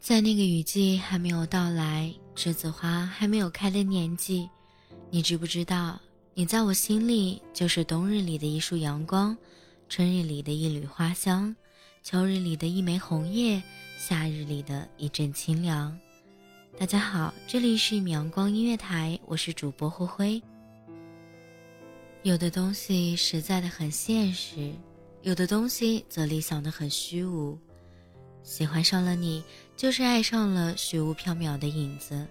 在那个雨季还没有到来、栀子花还没有开的年纪，你知不知道，你在我心里就是冬日里的一束阳光，春日里的一缕花香，秋日里的一枚红叶，夏日里的一阵清凉。大家好，这里是米阳光音乐台，我是主播灰灰。有的东西实在的很现实，有的东西则理想的很虚无。喜欢上了你，就是爱上了虚无缥缈的影子，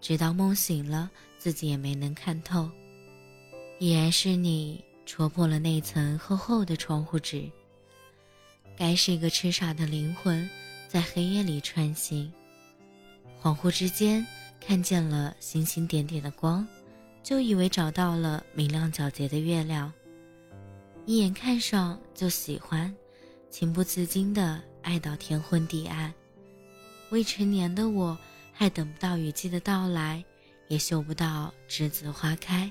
直到梦醒了，自己也没能看透。依然是你戳破了那层厚厚的窗户纸。该是一个痴傻的灵魂，在黑夜里穿行，恍惚之间看见了星星点点的光，就以为找到了明亮皎洁的月亮。一眼看上就喜欢，情不自禁的。爱到天昏地暗，未成年的我还等不到雨季的到来，也嗅不到栀子花开，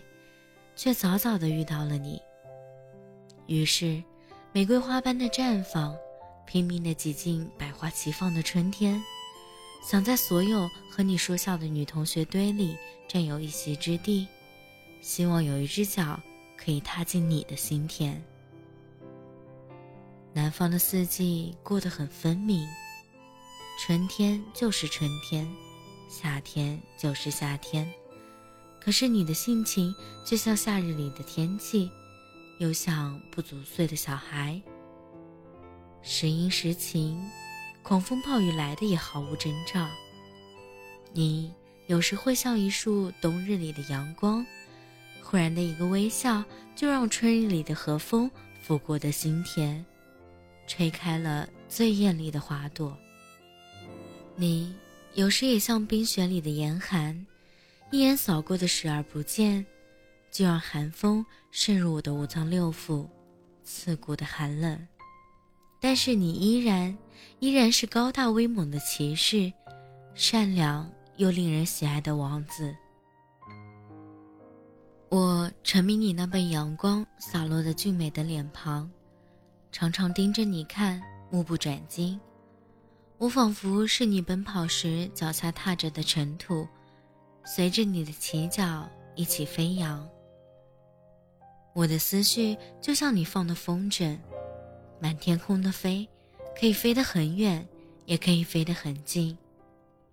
却早早的遇到了你。于是，玫瑰花般的绽放，拼命的挤进百花齐放的春天，想在所有和你说笑的女同学堆里占有一席之地，希望有一只脚可以踏进你的心田。南方的四季过得很分明，春天就是春天，夏天就是夏天。可是你的性情就像夏日里的天气，又像不足岁的小孩。时阴时晴，狂风暴雨来的也毫无征兆。你有时会像一束冬日里的阳光，忽然的一个微笑，就让春日里的和风拂过的心田。吹开了最艳丽的花朵。你有时也像冰雪里的严寒，一眼扫过的视而不见，就让寒风渗入我的五脏六腑，刺骨的寒冷。但是你依然，依然是高大威猛的骑士，善良又令人喜爱的王子。我沉迷你那被阳光洒落的俊美的脸庞。常常盯着你看，目不转睛。我仿佛是你奔跑时脚下踏着的尘土，随着你的起脚一起飞扬。我的思绪就像你放的风筝，满天空的飞，可以飞得很远，也可以飞得很近，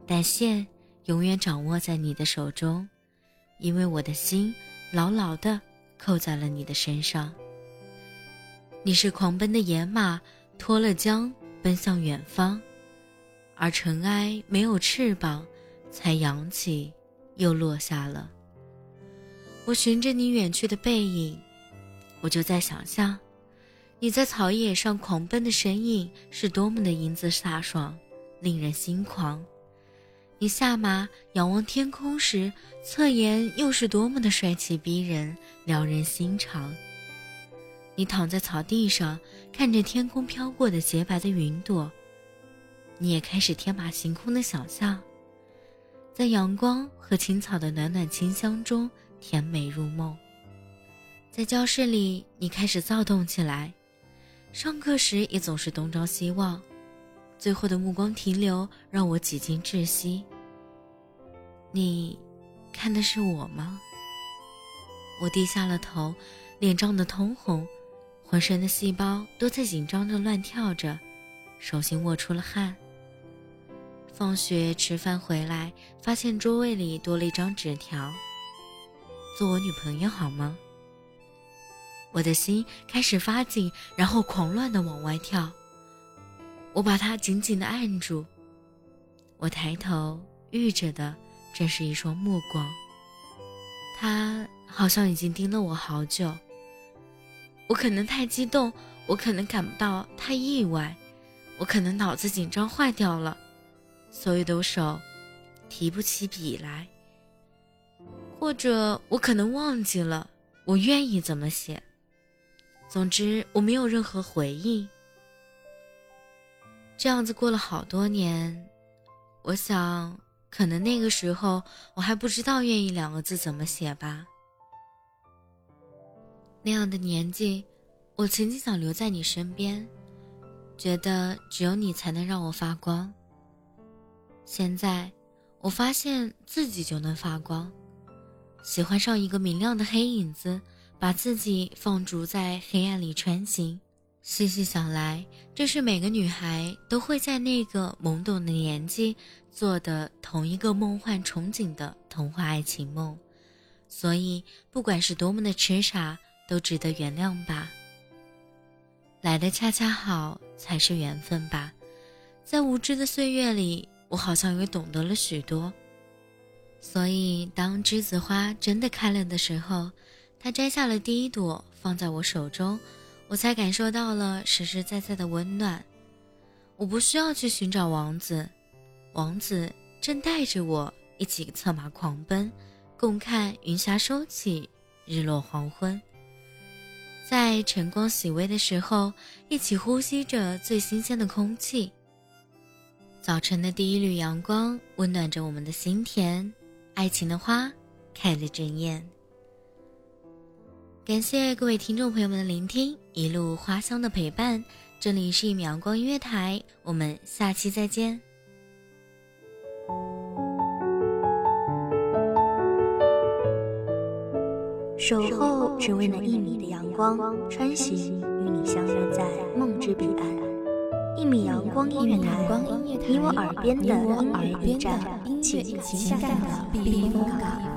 但线永远掌握在你的手中，因为我的心牢牢地扣在了你的身上。你是狂奔的野马，脱了缰，奔向远方，而尘埃没有翅膀，才扬起，又落下了。我循着你远去的背影，我就在想象，你在草野上狂奔的身影是多么的英姿飒爽，令人心狂。你下马仰望天空时，侧颜又是多么的帅气逼人，撩人心肠。你躺在草地上，看着天空飘过的洁白的云朵，你也开始天马行空的想象，在阳光和青草的暖暖清香中甜美入梦。在教室里，你开始躁动起来，上课时也总是东张西望，最后的目光停留让我几近窒息。你，看的是我吗？我低下了头，脸涨得通红。浑身的细胞都在紧张着乱跳着，手心握出了汗。放学吃饭回来，发现桌位里多了一张纸条：“做我女朋友好吗？”我的心开始发紧，然后狂乱的往外跳。我把它紧紧的按住。我抬头遇着的正是一双目光，他好像已经盯了我好久。我可能太激动，我可能感到太意外，我可能脑子紧张坏掉了，所有的手提不起笔来，或者我可能忘记了我愿意怎么写。总之，我没有任何回应。这样子过了好多年，我想，可能那个时候我还不知道“愿意”两个字怎么写吧。那样的年纪，我曾经想留在你身边，觉得只有你才能让我发光。现在，我发现自己就能发光，喜欢上一个明亮的黑影子，把自己放逐在黑暗里穿行。细细想来，这是每个女孩都会在那个懵懂的年纪做的同一个梦幻憧憬的童话爱情梦，所以不管是多么的痴傻，都值得原谅吧。来的恰恰好才是缘分吧，在无知的岁月里，我好像也懂得了许多。所以当栀子花真的开了的时候，他摘下了第一朵，放在我手中。我才感受到了实实在在的温暖。我不需要去寻找王子，王子正带着我一起策马狂奔，共看云霞收起，日落黄昏。在晨光熹微的时候，一起呼吸着最新鲜的空气。早晨的第一缕阳光温暖着我们的心田，爱情的花开得正艳。感谢各位听众朋友们的聆听，一路花香的陪伴。这里是一米阳光音乐台，我们下期再见。守候只为那一米的阳光，穿行与你相约在梦之彼岸。一米阳光音乐台，你我耳边的音乐驿站，请下载的避风港。